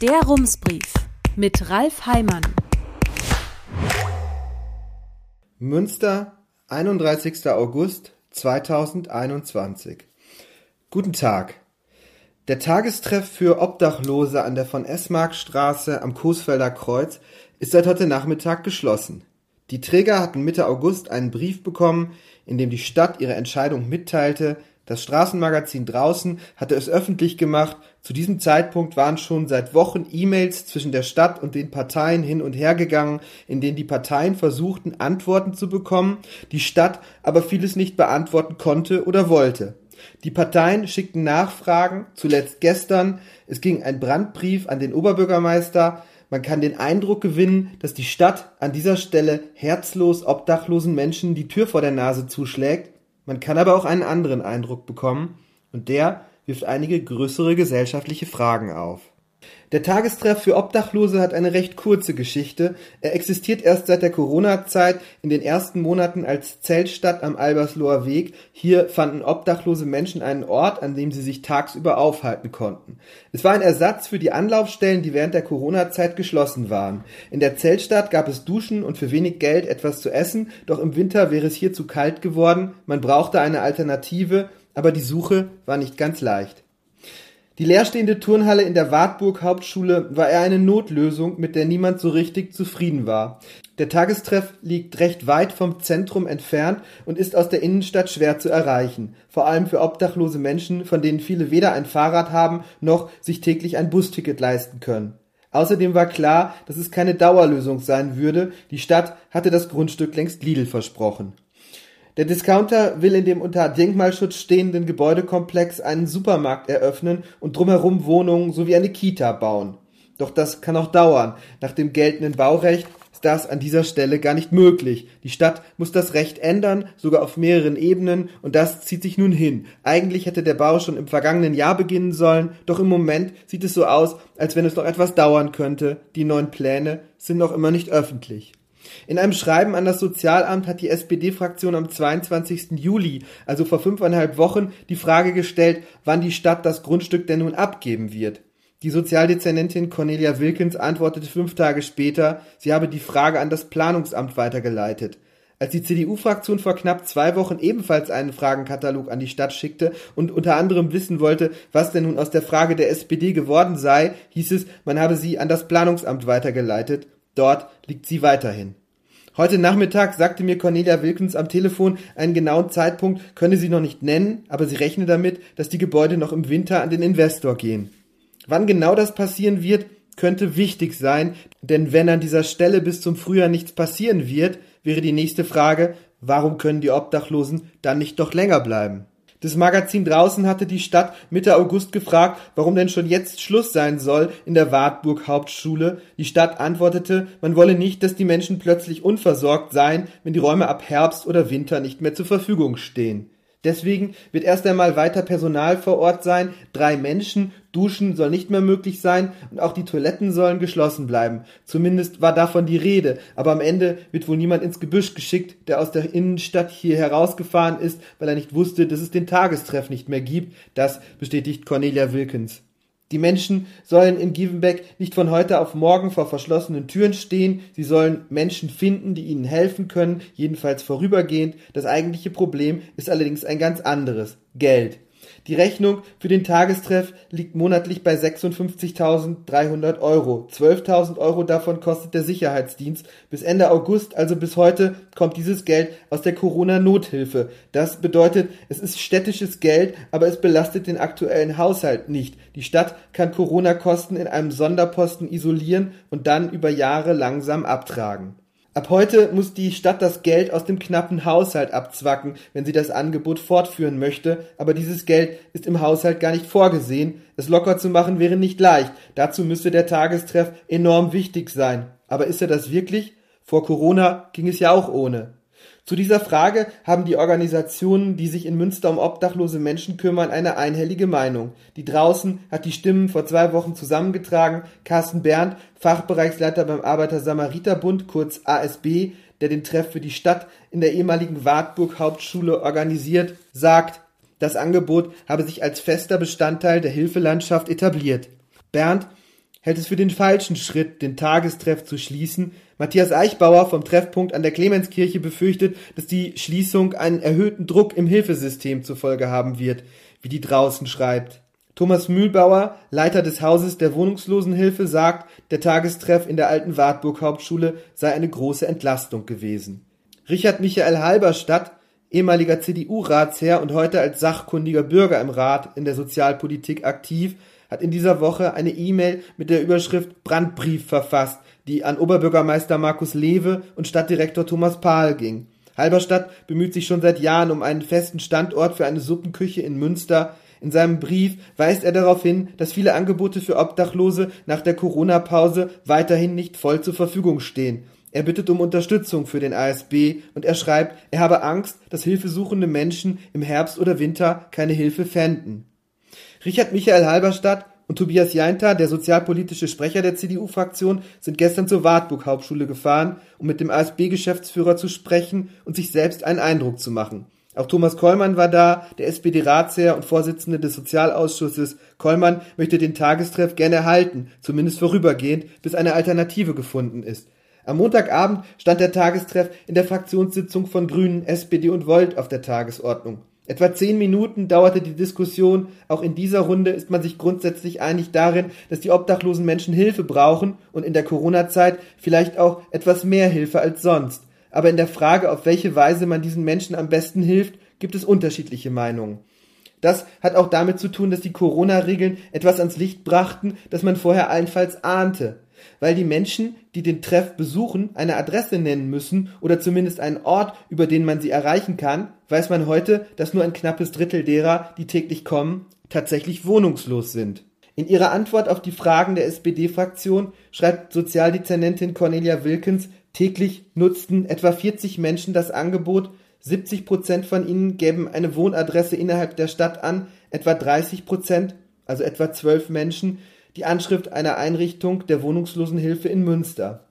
Der Rumsbrief mit Ralf Heimann. Münster, 31. August 2021. Guten Tag. Der Tagestreff für Obdachlose an der von Esmarkstraße am Coesfelder Kreuz ist seit heute Nachmittag geschlossen. Die Träger hatten Mitte August einen Brief bekommen, in dem die Stadt ihre Entscheidung mitteilte, das Straßenmagazin draußen hatte es öffentlich gemacht, zu diesem Zeitpunkt waren schon seit Wochen E-Mails zwischen der Stadt und den Parteien hin und her gegangen, in denen die Parteien versuchten, Antworten zu bekommen, die Stadt aber vieles nicht beantworten konnte oder wollte. Die Parteien schickten Nachfragen, zuletzt gestern, es ging ein Brandbrief an den Oberbürgermeister, man kann den Eindruck gewinnen, dass die Stadt an dieser Stelle herzlos obdachlosen Menschen die Tür vor der Nase zuschlägt, man kann aber auch einen anderen Eindruck bekommen, und der wirft einige größere gesellschaftliche Fragen auf. Der Tagestreff für Obdachlose hat eine recht kurze Geschichte. Er existiert erst seit der Corona-Zeit in den ersten Monaten als Zeltstadt am Albersloher Weg. Hier fanden obdachlose Menschen einen Ort, an dem sie sich tagsüber aufhalten konnten. Es war ein Ersatz für die Anlaufstellen, die während der Corona-Zeit geschlossen waren. In der Zeltstadt gab es Duschen und für wenig Geld etwas zu essen, doch im Winter wäre es hier zu kalt geworden. Man brauchte eine Alternative, aber die Suche war nicht ganz leicht. Die leerstehende Turnhalle in der Wartburg Hauptschule war eher eine Notlösung, mit der niemand so richtig zufrieden war. Der Tagestreff liegt recht weit vom Zentrum entfernt und ist aus der Innenstadt schwer zu erreichen, vor allem für obdachlose Menschen, von denen viele weder ein Fahrrad haben noch sich täglich ein Busticket leisten können. Außerdem war klar, dass es keine Dauerlösung sein würde, die Stadt hatte das Grundstück längst Lidl versprochen. Der Discounter will in dem unter Denkmalschutz stehenden Gebäudekomplex einen Supermarkt eröffnen und drumherum Wohnungen sowie eine Kita bauen. Doch das kann auch dauern. Nach dem geltenden Baurecht ist das an dieser Stelle gar nicht möglich. Die Stadt muss das Recht ändern, sogar auf mehreren Ebenen, und das zieht sich nun hin. Eigentlich hätte der Bau schon im vergangenen Jahr beginnen sollen, doch im Moment sieht es so aus, als wenn es noch etwas dauern könnte. Die neuen Pläne sind noch immer nicht öffentlich. In einem Schreiben an das Sozialamt hat die SPD-Fraktion am 22. Juli, also vor fünfeinhalb Wochen, die Frage gestellt, wann die Stadt das Grundstück denn nun abgeben wird. Die Sozialdezernentin Cornelia Wilkins antwortete fünf Tage später, sie habe die Frage an das Planungsamt weitergeleitet. Als die CDU-Fraktion vor knapp zwei Wochen ebenfalls einen Fragenkatalog an die Stadt schickte und unter anderem wissen wollte, was denn nun aus der Frage der SPD geworden sei, hieß es, man habe sie an das Planungsamt weitergeleitet. Dort liegt sie weiterhin. Heute Nachmittag sagte mir Cornelia Wilkins am Telefon, einen genauen Zeitpunkt könne sie noch nicht nennen, aber sie rechne damit, dass die Gebäude noch im Winter an den Investor gehen. Wann genau das passieren wird, könnte wichtig sein, denn wenn an dieser Stelle bis zum Frühjahr nichts passieren wird, wäre die nächste Frage, warum können die Obdachlosen dann nicht doch länger bleiben? Das Magazin draußen hatte die Stadt Mitte August gefragt, warum denn schon jetzt Schluss sein soll in der Wartburg Hauptschule. Die Stadt antwortete, man wolle nicht, dass die Menschen plötzlich unversorgt seien, wenn die Räume ab Herbst oder Winter nicht mehr zur Verfügung stehen. Deswegen wird erst einmal weiter Personal vor Ort sein, drei Menschen, Duschen soll nicht mehr möglich sein und auch die Toiletten sollen geschlossen bleiben. Zumindest war davon die Rede, aber am Ende wird wohl niemand ins Gebüsch geschickt, der aus der Innenstadt hier herausgefahren ist, weil er nicht wusste, dass es den Tagestreff nicht mehr gibt. Das bestätigt Cornelia Wilkins. Die Menschen sollen in Givenbeck nicht von heute auf morgen vor verschlossenen Türen stehen, sie sollen Menschen finden, die ihnen helfen können, jedenfalls vorübergehend. Das eigentliche Problem ist allerdings ein ganz anderes Geld. Die Rechnung für den Tagestreff liegt monatlich bei 56.300 Euro. 12.000 Euro davon kostet der Sicherheitsdienst. Bis Ende August, also bis heute, kommt dieses Geld aus der Corona-Nothilfe. Das bedeutet, es ist städtisches Geld, aber es belastet den aktuellen Haushalt nicht. Die Stadt kann Corona-Kosten in einem Sonderposten isolieren und dann über Jahre langsam abtragen. Ab heute muss die Stadt das Geld aus dem knappen Haushalt abzwacken, wenn sie das Angebot fortführen möchte, aber dieses Geld ist im Haushalt gar nicht vorgesehen. Es locker zu machen wäre nicht leicht. Dazu müsste der Tagestreff enorm wichtig sein. Aber ist er das wirklich? Vor Corona ging es ja auch ohne. Zu dieser Frage haben die Organisationen, die sich in Münster um obdachlose Menschen kümmern, eine einhellige Meinung. Die draußen hat die Stimmen vor zwei Wochen zusammengetragen. Carsten Berndt, Fachbereichsleiter beim Arbeiter-Samariter-Bund, kurz ASB, der den Treff für die Stadt in der ehemaligen Wartburg Hauptschule organisiert, sagt, das Angebot habe sich als fester Bestandteil der Hilfelandschaft etabliert. Bernd hält es für den falschen Schritt, den Tagestreff zu schließen. Matthias Eichbauer vom Treffpunkt an der Clemenskirche befürchtet, dass die Schließung einen erhöhten Druck im Hilfesystem zur Folge haben wird, wie die draußen schreibt. Thomas Mühlbauer, Leiter des Hauses der Wohnungslosenhilfe, sagt, der Tagestreff in der alten Wartburg Hauptschule sei eine große Entlastung gewesen. Richard Michael Halberstadt, ehemaliger CDU-Ratsherr und heute als sachkundiger Bürger im Rat in der Sozialpolitik aktiv, hat in dieser Woche eine E-Mail mit der Überschrift Brandbrief verfasst, die an Oberbürgermeister Markus Lewe und Stadtdirektor Thomas Pahl ging. Halberstadt bemüht sich schon seit Jahren um einen festen Standort für eine Suppenküche in Münster. In seinem Brief weist er darauf hin, dass viele Angebote für Obdachlose nach der Corona-Pause weiterhin nicht voll zur Verfügung stehen. Er bittet um Unterstützung für den ASB und er schreibt, er habe Angst, dass hilfesuchende Menschen im Herbst oder Winter keine Hilfe fänden. Richard Michael Halberstadt und Tobias Jainter, der sozialpolitische Sprecher der CDU-Fraktion, sind gestern zur Wartburg Hauptschule gefahren, um mit dem ASB-Geschäftsführer zu sprechen und sich selbst einen Eindruck zu machen. Auch Thomas Kollmann war da, der SPD-Ratsherr und Vorsitzende des Sozialausschusses. Kollmann möchte den Tagestreff gerne erhalten, zumindest vorübergehend, bis eine Alternative gefunden ist. Am Montagabend stand der Tagestreff in der Fraktionssitzung von Grünen, SPD und Volt auf der Tagesordnung. Etwa zehn Minuten dauerte die Diskussion. Auch in dieser Runde ist man sich grundsätzlich einig darin, dass die obdachlosen Menschen Hilfe brauchen und in der Corona-Zeit vielleicht auch etwas mehr Hilfe als sonst. Aber in der Frage, auf welche Weise man diesen Menschen am besten hilft, gibt es unterschiedliche Meinungen. Das hat auch damit zu tun, dass die Corona-Regeln etwas ans Licht brachten, das man vorher allenfalls ahnte weil die Menschen, die den Treff besuchen, eine Adresse nennen müssen oder zumindest einen Ort, über den man sie erreichen kann, weiß man heute, dass nur ein knappes Drittel derer, die täglich kommen, tatsächlich wohnungslos sind. In ihrer Antwort auf die Fragen der SPD-Fraktion schreibt Sozialdezernentin Cornelia Wilkens, täglich nutzten etwa 40 Menschen das Angebot, 70 Prozent von ihnen gäben eine Wohnadresse innerhalb der Stadt an, etwa 30 Prozent, also etwa zwölf Menschen, die Anschrift einer Einrichtung der Wohnungslosenhilfe in Münster.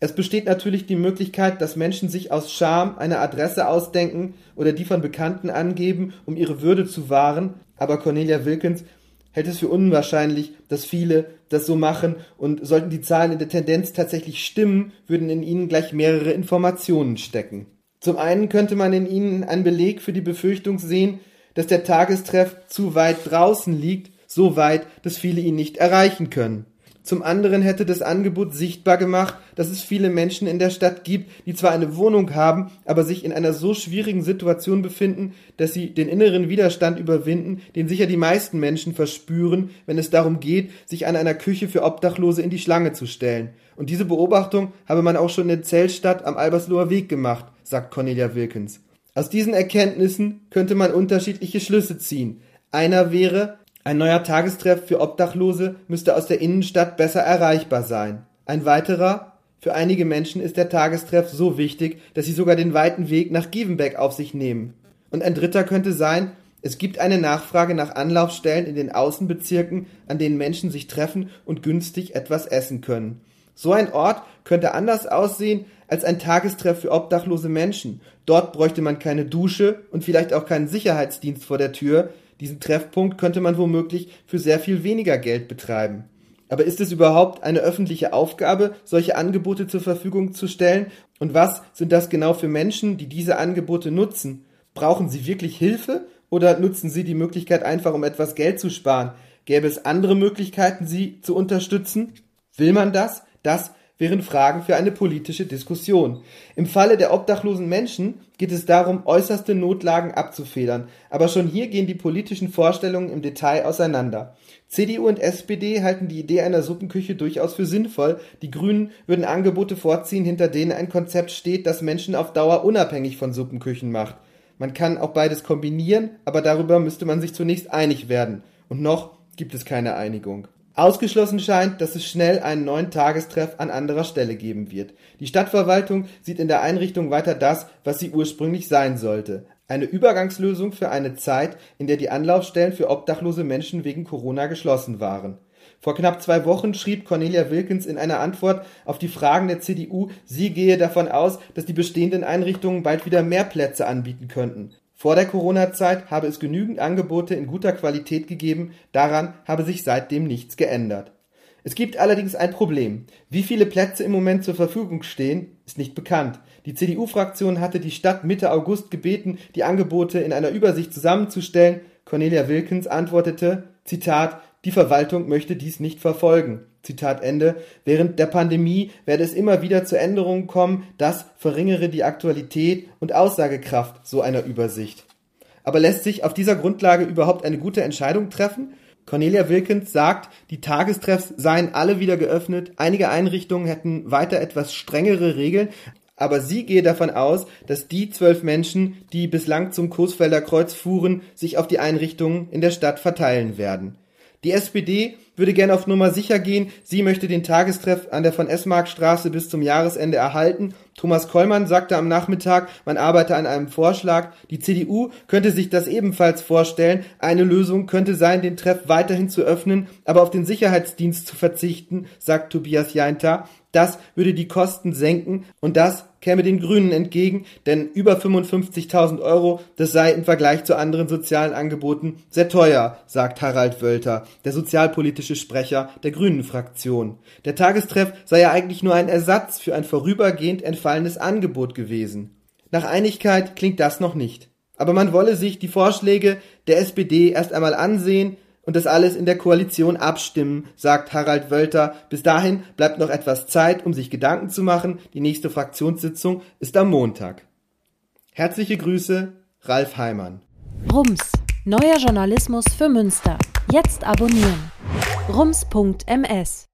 Es besteht natürlich die Möglichkeit, dass Menschen sich aus Scham eine Adresse ausdenken oder die von Bekannten angeben, um ihre Würde zu wahren, aber Cornelia Wilkins hält es für unwahrscheinlich, dass viele das so machen und sollten die Zahlen in der Tendenz tatsächlich stimmen, würden in ihnen gleich mehrere Informationen stecken. Zum einen könnte man in ihnen einen Beleg für die Befürchtung sehen, dass der Tagestreff zu weit draußen liegt so weit, dass viele ihn nicht erreichen können. Zum anderen hätte das Angebot sichtbar gemacht, dass es viele Menschen in der Stadt gibt, die zwar eine Wohnung haben, aber sich in einer so schwierigen Situation befinden, dass sie den inneren Widerstand überwinden, den sicher die meisten Menschen verspüren, wenn es darum geht, sich an einer Küche für Obdachlose in die Schlange zu stellen. Und diese Beobachtung habe man auch schon in Zellstadt am Albersloher Weg gemacht, sagt Cornelia Wilkins. Aus diesen Erkenntnissen könnte man unterschiedliche Schlüsse ziehen. Einer wäre, ein neuer Tagestreff für Obdachlose müsste aus der Innenstadt besser erreichbar sein. Ein weiterer, für einige Menschen ist der Tagestreff so wichtig, dass sie sogar den weiten Weg nach Gievenbeck auf sich nehmen. Und ein dritter könnte sein, es gibt eine Nachfrage nach Anlaufstellen in den Außenbezirken, an denen Menschen sich treffen und günstig etwas essen können. So ein Ort könnte anders aussehen als ein Tagestreff für obdachlose Menschen. Dort bräuchte man keine Dusche und vielleicht auch keinen Sicherheitsdienst vor der Tür, diesen Treffpunkt könnte man womöglich für sehr viel weniger Geld betreiben. Aber ist es überhaupt eine öffentliche Aufgabe, solche Angebote zur Verfügung zu stellen? Und was sind das genau für Menschen, die diese Angebote nutzen? Brauchen sie wirklich Hilfe oder nutzen sie die Möglichkeit einfach, um etwas Geld zu sparen? Gäbe es andere Möglichkeiten, sie zu unterstützen? Will man das? Das wären Fragen für eine politische Diskussion. Im Falle der obdachlosen Menschen geht es darum, äußerste Notlagen abzufedern, aber schon hier gehen die politischen Vorstellungen im Detail auseinander. CDU und SPD halten die Idee einer Suppenküche durchaus für sinnvoll, die Grünen würden Angebote vorziehen, hinter denen ein Konzept steht, das Menschen auf Dauer unabhängig von Suppenküchen macht. Man kann auch beides kombinieren, aber darüber müsste man sich zunächst einig werden. Und noch gibt es keine Einigung. Ausgeschlossen scheint, dass es schnell einen neuen Tagestreff an anderer Stelle geben wird. Die Stadtverwaltung sieht in der Einrichtung weiter das, was sie ursprünglich sein sollte. Eine Übergangslösung für eine Zeit, in der die Anlaufstellen für obdachlose Menschen wegen Corona geschlossen waren. Vor knapp zwei Wochen schrieb Cornelia Wilkins in einer Antwort auf die Fragen der CDU, sie gehe davon aus, dass die bestehenden Einrichtungen bald wieder mehr Plätze anbieten könnten. Vor der Corona-Zeit habe es genügend Angebote in guter Qualität gegeben, daran habe sich seitdem nichts geändert. Es gibt allerdings ein Problem. Wie viele Plätze im Moment zur Verfügung stehen, ist nicht bekannt. Die CDU-Fraktion hatte die Stadt Mitte August gebeten, die Angebote in einer Übersicht zusammenzustellen. Cornelia Wilkens antwortete, Zitat, die Verwaltung möchte dies nicht verfolgen. Zitat Ende. Während der Pandemie werde es immer wieder zu Änderungen kommen, das verringere die Aktualität und Aussagekraft so einer Übersicht. Aber lässt sich auf dieser Grundlage überhaupt eine gute Entscheidung treffen? Cornelia Wilkens sagt, die Tagestreffs seien alle wieder geöffnet, einige Einrichtungen hätten weiter etwas strengere Regeln, aber sie gehe davon aus, dass die zwölf Menschen, die bislang zum Coesfelder Kreuz fuhren, sich auf die Einrichtungen in der Stadt verteilen werden. Die SPD würde gerne auf Nummer sicher gehen. Sie möchte den Tagestreff an der von Esmark Straße bis zum Jahresende erhalten. Thomas Kollmann sagte am Nachmittag, man arbeite an einem Vorschlag. Die CDU könnte sich das ebenfalls vorstellen. Eine Lösung könnte sein, den Treff weiterhin zu öffnen, aber auf den Sicherheitsdienst zu verzichten, sagt Tobias Jainter. Das würde die Kosten senken und das käme den Grünen entgegen, denn über 55.000 Euro, das sei im Vergleich zu anderen sozialen Angeboten sehr teuer, sagt Harald Wölter, der sozialpolitische Sprecher der Grünen-Fraktion. Der Tagestreff sei ja eigentlich nur ein Ersatz für ein vorübergehend entfallenes Angebot gewesen. Nach Einigkeit klingt das noch nicht. Aber man wolle sich die Vorschläge der SPD erst einmal ansehen, und das alles in der Koalition abstimmen, sagt Harald Wölter. Bis dahin bleibt noch etwas Zeit, um sich Gedanken zu machen. Die nächste Fraktionssitzung ist am Montag. Herzliche Grüße, Ralf Heimann. Rums, neuer Journalismus für Münster. Jetzt abonnieren. rums.ms